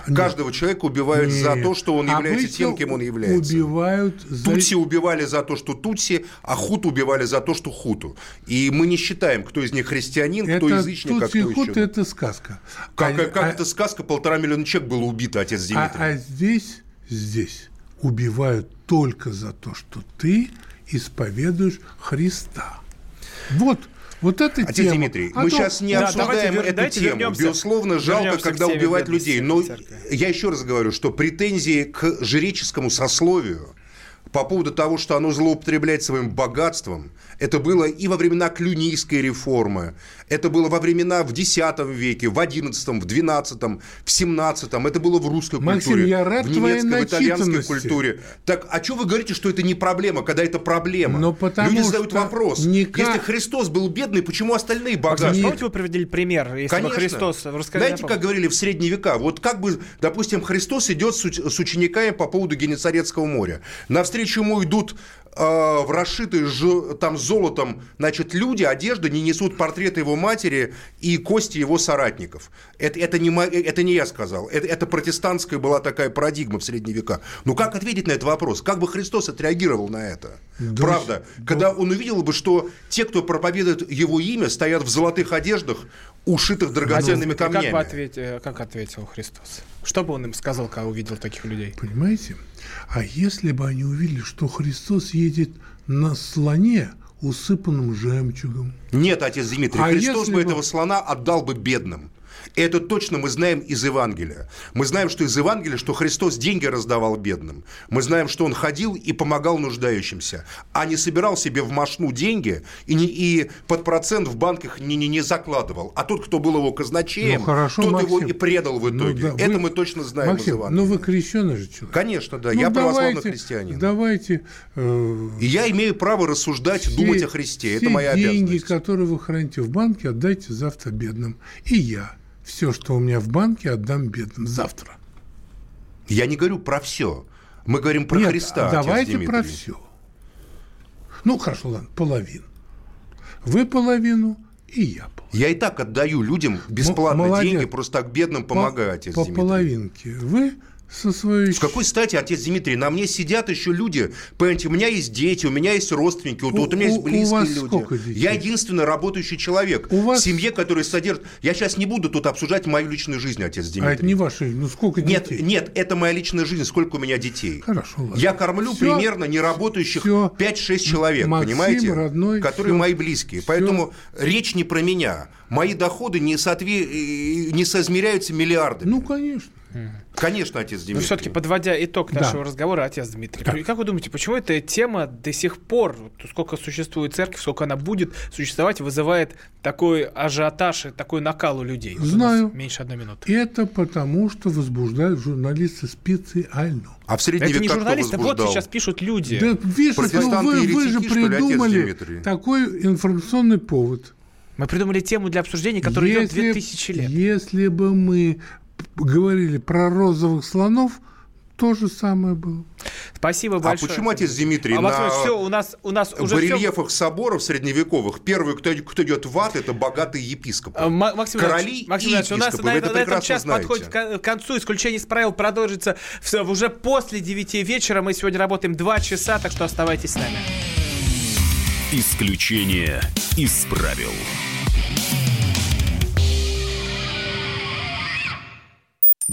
S1: Нет. Каждого человека убивают Нет. за то, что он является Обычно тем, кем он является.
S3: Убивают за...
S1: Тутси убивали за то, что Тутси, а Хут убивали за то, что Хуту. И мы не считаем, кто из них христианин,
S3: это
S1: кто язычник,
S3: а кто
S1: Хут
S3: еще. это сказка.
S1: Как, а, как а... это сказка? Полтора миллиона человек было убито, отец Дмитрий.
S3: А, а здесь здесь убивают только за то, что ты исповедуешь Христа. Вот вот это
S1: Отец
S3: тема.
S1: Дмитрий, а мы то... сейчас не да, обсуждаем давайте, эту тему. Вернемся, Безусловно, жалко, когда убивают людей. Но я еще раз говорю, что претензии к жреческому сословию по поводу того, что оно злоупотребляет своим богатством – это было и во времена Клюнийской реформы, это было во времена в X веке, в XI, в XII, в XVII, это было в русской
S3: Максим,
S1: культуре,
S3: я рад
S1: в немецкой, в итальянской культуре. Так, а что вы говорите, что это не проблема, когда это проблема?
S3: Но потому
S1: Люди задают вопрос.
S3: Никак...
S1: Если Христос был бедный, почему остальные богатые?
S2: Помните, вы приводили пример, если
S1: Конечно.
S2: бы Христос...
S1: Знаете, как говорили в средние века? Вот как бы, допустим, Христос идет с учениками по поводу Генесарецкого моря. Навстречу ему идут Э, в расшитые там золотом, значит, люди, одежда не несут портреты его матери и кости его соратников. Это, это, не, это не я сказал. Это, это протестантская была такая парадигма в средние века. Ну как ответить на этот вопрос? Как бы Христос отреагировал на это? Да, Правда, да. когда он увидел бы, что те, кто проповедует его имя, стоят в золотых одеждах, ушитых драгоценными камнями.
S2: Как, бы ответ, э, как ответил Христос? Что бы он им сказал, когда увидел таких людей?
S3: Понимаете? А если бы они увидели, что Христос едет на слоне, усыпанном жемчугом.
S1: Нет, отец Дмитрий, а Христос бы этого слона отдал бы бедным. Это точно мы знаем из Евангелия. Мы знаем, что из Евангелия, что Христос деньги раздавал бедным. Мы знаем, что Он ходил и помогал нуждающимся, а не собирал себе в машну деньги и, не, и под процент в банках не, не, не закладывал. А тот, кто был его казначеем, ну, хорошо, тот
S3: Максим.
S1: его и предал в итоге. Ну, да, Это
S3: вы...
S1: мы точно знаем
S3: Максим,
S1: из Евангелия.
S3: Ну вы крещеный же человек.
S1: Конечно, да. Ну, я давайте, православный христианин.
S3: Давайте... Э...
S1: И я имею право рассуждать, все, думать о Христе. Это моя
S3: деньги,
S1: обязанность.
S3: деньги, которые вы храните в банке, отдайте завтра бедным. И я все, что у меня в банке, отдам бедным завтра.
S1: Я не говорю про все. Мы говорим про
S3: Нет,
S1: Христа.
S3: Давайте про все. Ну, хорошо, ладно, половину. Вы половину, и я половину.
S1: Я и так отдаю людям бесплатно Молодец. деньги, просто так бедным помогаю,
S3: по, По половинке. Вы со своей...
S1: С какой стати, отец Дмитрий, на мне сидят еще люди, понимаете, у меня есть дети, у меня есть родственники, у, вот у меня есть близкие у вас люди. Сколько детей? Я единственный работающий человек у вас... в семье, который содержит... Я сейчас не буду тут обсуждать мою личную жизнь, отец Дмитрий. А
S3: это не ваша жизнь, ну сколько
S1: детей? Нет, нет, это моя личная жизнь, сколько у меня детей.
S3: Хорошо, ладно.
S1: Я кормлю все, примерно неработающих 5-6 человек, Максим, понимаете?
S3: родной,
S1: которые все, мои близкие. Все. Поэтому речь не про меня. Мои доходы не, соотве... Э, не соизмеряются миллиардами.
S3: Ну, конечно.
S1: Конечно, отец Дмитрий. Но
S2: все-таки подводя итог нашего да. разговора, отец Дмитрий, да. как вы думаете, почему эта тема до сих пор, сколько существует церковь, сколько она будет существовать, вызывает такой ажиотаж и такой накал у людей?
S3: Знаю.
S2: Вот меньше одной минуты.
S3: Это потому, что возбуждают журналисты специально.
S1: А в средние
S2: Это не журналисты, вот сейчас пишут люди.
S3: Да, видишь, ну, вы, вы же придумали такой информационный повод.
S2: Мы придумали тему для обсуждения, которая если, идет 2000 лет.
S3: Если бы мы говорили про розовых слонов, то же самое было.
S2: Спасибо большое.
S1: А почему отец Дмитрий а, на
S2: все, у нас, у нас уже
S1: барельефах все... соборов средневековых первый, кто, кто идет в ад, это богатые епископы. А,
S2: Максим Короли Максим и епископы. У нас на, на этом час знаете. подходит к концу. Исключение из правил продолжится уже после 9 вечера. Мы сегодня работаем 2 часа, так что оставайтесь с нами.
S5: Исключение из правил.